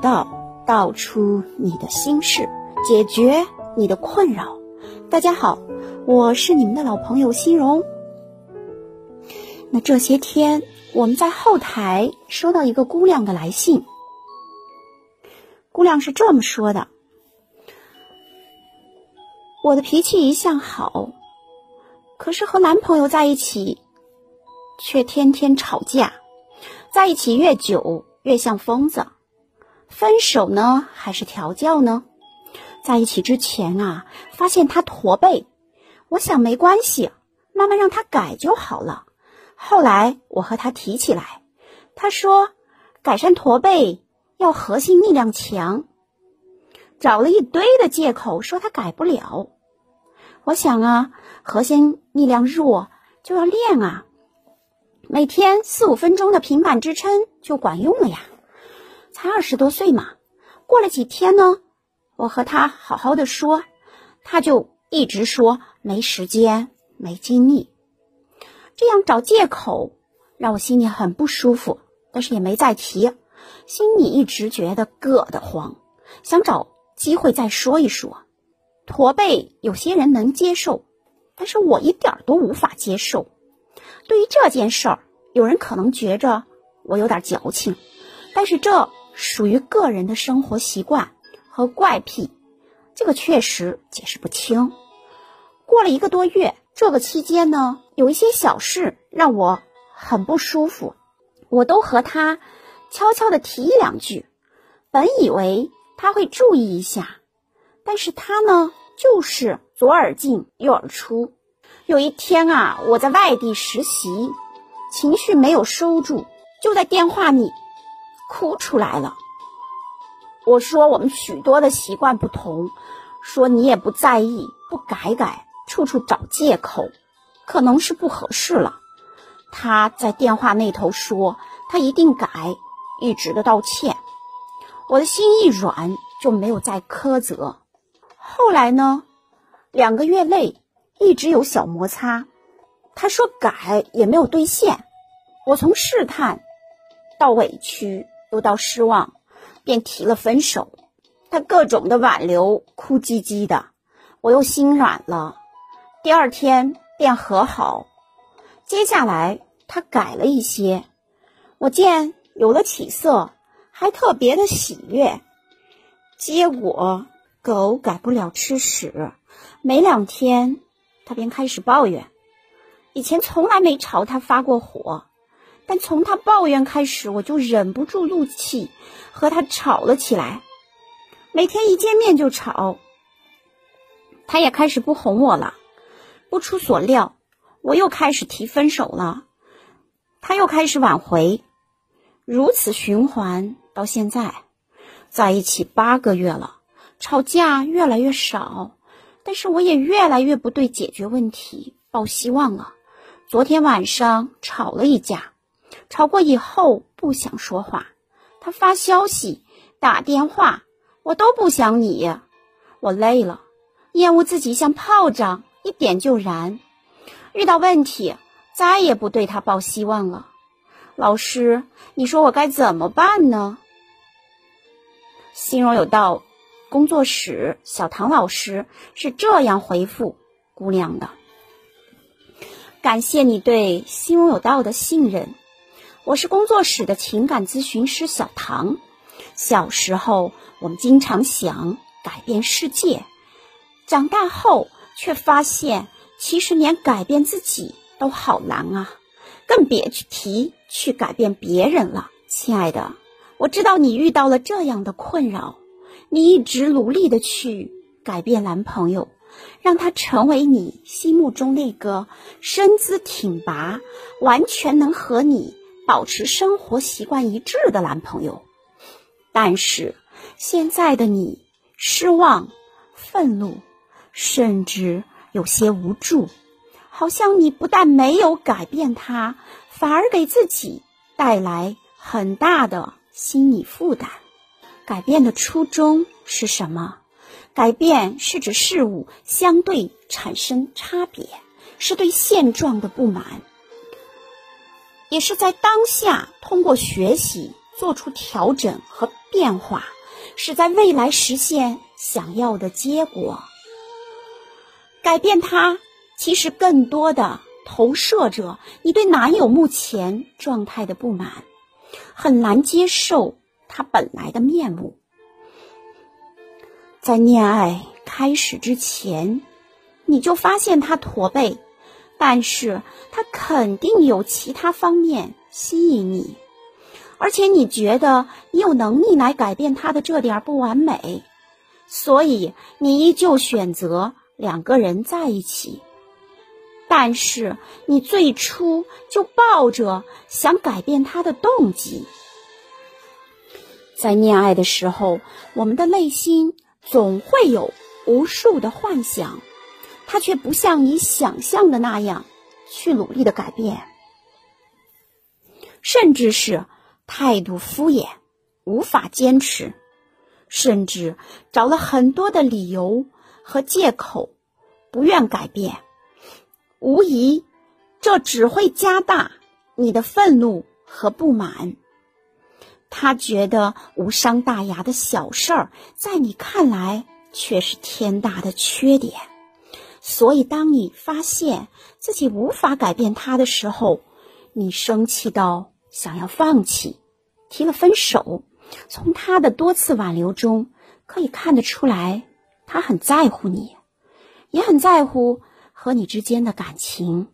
道，道出你的心事，解决你的困扰。大家好，我是你们的老朋友心荣。那这些天，我们在后台收到一个姑娘的来信，姑娘是这么说的：“我的脾气一向好，可是和男朋友在一起，却天天吵架，在一起越久越像疯子。”分手呢，还是调教呢？在一起之前啊，发现他驼背，我想没关系，慢慢让他改就好了。后来我和他提起来，他说改善驼背要核心力量强，找了一堆的借口说他改不了。我想啊，核心力量弱就要练啊，每天四五分钟的平板支撑就管用了呀。才二十多岁嘛，过了几天呢，我和他好好的说，他就一直说没时间、没精力，这样找借口让我心里很不舒服，但是也没再提，心里一直觉得硌得慌，想找机会再说一说。驼背有些人能接受，但是我一点都无法接受。对于这件事儿，有人可能觉着我有点矫情，但是这。属于个人的生活习惯和怪癖，这个确实解释不清。过了一个多月，这个期间呢，有一些小事让我很不舒服，我都和他悄悄的提一两句，本以为他会注意一下，但是他呢，就是左耳进右耳出。有一天啊，我在外地实习，情绪没有收住，就在电话里。哭出来了。我说我们许多的习惯不同，说你也不在意，不改改，处处找借口，可能是不合适了。他在电话那头说他一定改，一直的道歉。我的心一软，就没有再苛责。后来呢，两个月内一直有小摩擦，他说改也没有兑现。我从试探到委屈。又到失望，便提了分手。他各种的挽留，哭唧唧的，我又心软了。第二天便和好。接下来他改了一些，我见有了起色，还特别的喜悦。结果狗改不了吃屎，没两天他便开始抱怨。以前从来没朝他发过火。但从他抱怨开始，我就忍不住怒气，和他吵了起来。每天一见面就吵，他也开始不哄我了。不出所料，我又开始提分手了，他又开始挽回，如此循环到现在，在一起八个月了，吵架越来越少，但是我也越来越不对解决问题抱希望了。昨天晚上吵了一架。吵过以后不想说话，他发消息、打电话，我都不想理。我累了，厌恶自己像炮仗，一点就燃。遇到问题，再也不对他抱希望了。老师，你说我该怎么办呢？心荣有道工作室小唐老师是这样回复姑娘的：感谢你对心荣有道的信任。我是工作室的情感咨询师小唐。小时候，我们经常想改变世界，长大后却发现，其实连改变自己都好难啊，更别去提去改变别人了。亲爱的，我知道你遇到了这样的困扰，你一直努力的去改变男朋友，让他成为你心目中那个身姿挺拔、完全能和你。保持生活习惯一致的男朋友，但是现在的你失望、愤怒，甚至有些无助，好像你不但没有改变他，反而给自己带来很大的心理负担。改变的初衷是什么？改变是指事物相对产生差别，是对现状的不满。也是在当下通过学习做出调整和变化，使在未来实现想要的结果。改变他，其实更多的投射着你对男友目前状态的不满，很难接受他本来的面目。在恋爱开始之前，你就发现他驼背，但是他肯定有其他方面吸引你，而且你觉得你有能力来改变他的这点不完美，所以你依旧选择。两个人在一起，但是你最初就抱着想改变他的动机。在恋爱的时候，我们的内心总会有无数的幻想，他却不像你想象的那样去努力的改变，甚至是态度敷衍，无法坚持，甚至找了很多的理由。和借口，不愿改变，无疑，这只会加大你的愤怒和不满。他觉得无伤大雅的小事儿，在你看来却是天大的缺点。所以，当你发现自己无法改变他的时候，你生气到想要放弃，提了分手。从他的多次挽留中可以看得出来。他很在乎你，也很在乎和你之间的感情。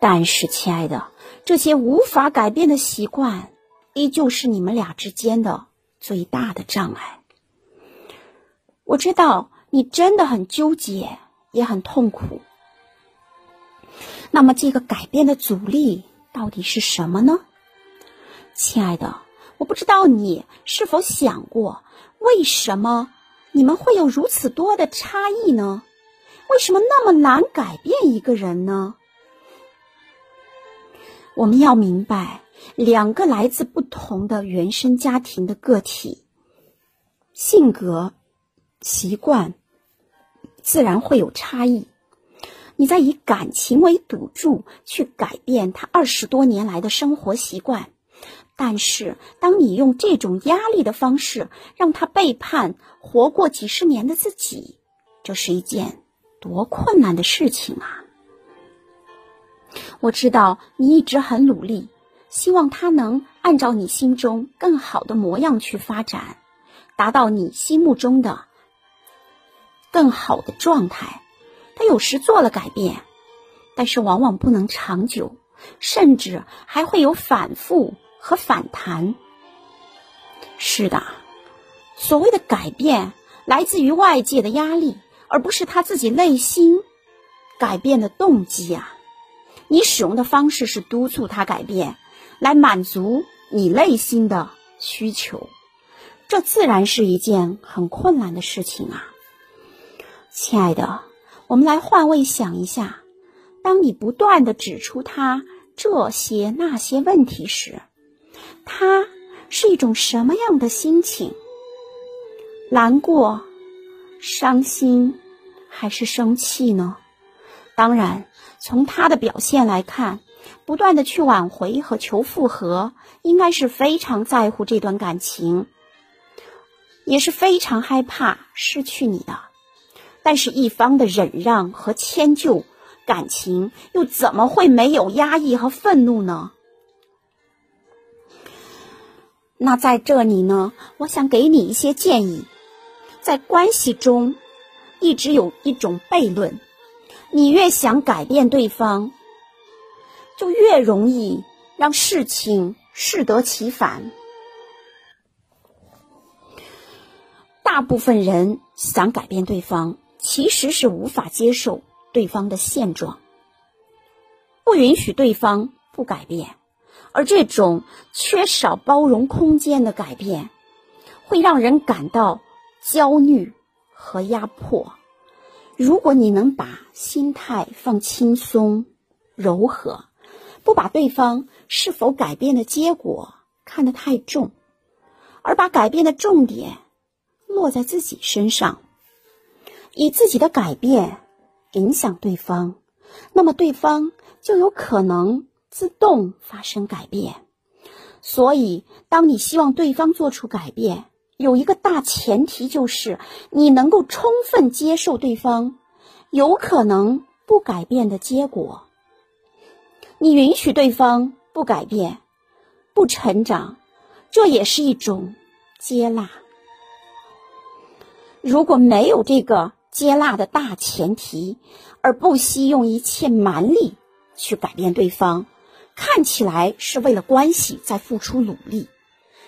但是，亲爱的，这些无法改变的习惯，依旧是你们俩之间的最大的障碍。我知道你真的很纠结，也很痛苦。那么，这个改变的阻力到底是什么呢？亲爱的，我不知道你是否想过，为什么？你们会有如此多的差异呢？为什么那么难改变一个人呢？我们要明白，两个来自不同的原生家庭的个体，性格、习惯自然会有差异。你在以感情为赌注去改变他二十多年来的生活习惯。但是，当你用这种压力的方式让他背叛活过几十年的自己，这是一件多困难的事情啊！我知道你一直很努力，希望他能按照你心中更好的模样去发展，达到你心目中的更好的状态。他有时做了改变，但是往往不能长久，甚至还会有反复。和反弹，是的，所谓的改变来自于外界的压力，而不是他自己内心改变的动机啊。你使用的方式是督促他改变，来满足你内心的需求，这自然是一件很困难的事情啊。亲爱的，我们来换位想一下，当你不断的指出他这些那些问题时，他是一种什么样的心情？难过、伤心，还是生气呢？当然，从他的表现来看，不断的去挽回和求复合，应该是非常在乎这段感情，也是非常害怕失去你的。但是，一方的忍让和迁就，感情又怎么会没有压抑和愤怒呢？那在这里呢，我想给你一些建议。在关系中，一直有一种悖论：你越想改变对方，就越容易让事情适得其反。大部分人想改变对方，其实是无法接受对方的现状，不允许对方不改变。而这种缺少包容空间的改变，会让人感到焦虑和压迫。如果你能把心态放轻松、柔和，不把对方是否改变的结果看得太重，而把改变的重点落在自己身上，以自己的改变影响对方，那么对方就有可能。自动发生改变，所以，当你希望对方做出改变，有一个大前提就是你能够充分接受对方有可能不改变的结果。你允许对方不改变、不成长，这也是一种接纳。如果没有这个接纳的大前提，而不惜用一切蛮力去改变对方，看起来是为了关系在付出努力，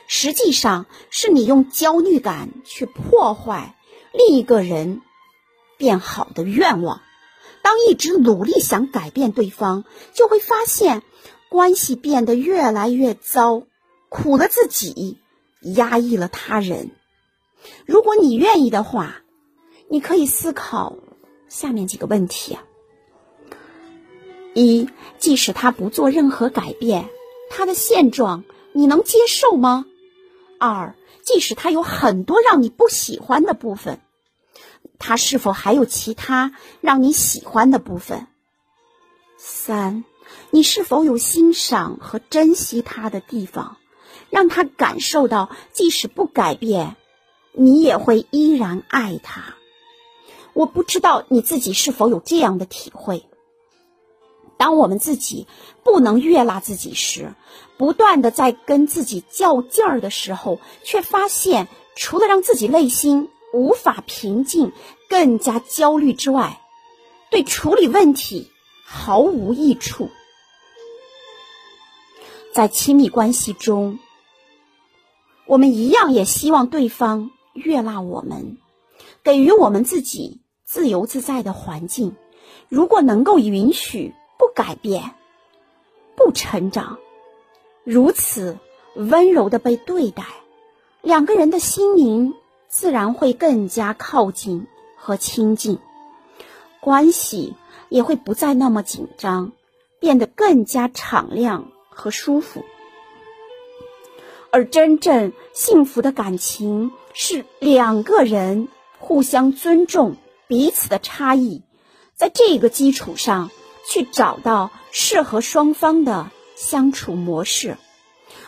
实际上是你用焦虑感去破坏另一个人变好的愿望。当一直努力想改变对方，就会发现关系变得越来越糟，苦了自己，压抑了他人。如果你愿意的话，你可以思考下面几个问题：一，即使他不做任何改变，他的现状你能接受吗？二，即使他有很多让你不喜欢的部分。他是否还有其他让你喜欢的部分？三，你是否有欣赏和珍惜他的地方，让他感受到即使不改变，你也会依然爱他？我不知道你自己是否有这样的体会。当我们自己不能悦纳自己时，不断的在跟自己较劲儿的时候，却发现除了让自己内心。无法平静，更加焦虑之外，对处理问题毫无益处。在亲密关系中，我们一样也希望对方悦纳我们，给予我们自己自由自在的环境。如果能够允许不改变、不成长，如此温柔的被对待，两个人的心灵。自然会更加靠近和亲近，关系也会不再那么紧张，变得更加敞亮和舒服。而真正幸福的感情是两个人互相尊重彼此的差异，在这个基础上去找到适合双方的相处模式。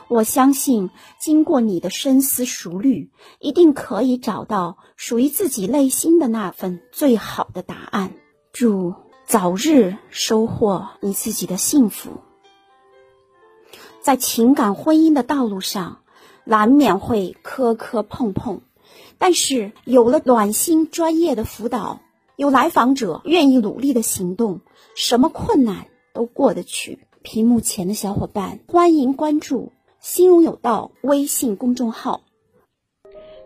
我相信，经过你的深思熟虑，一定可以找到属于自己内心的那份最好的答案。祝早日收获你自己的幸福。在情感婚姻的道路上，难免会磕磕碰碰，但是有了暖心专业的辅导，有来访者愿意努力的行动，什么困难都过得去。屏幕前的小伙伴，欢迎关注。心荣有道微信公众号，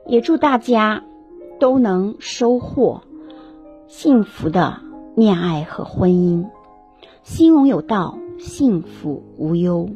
也祝大家都能收获幸福的恋爱和婚姻。心荣有道，幸福无忧。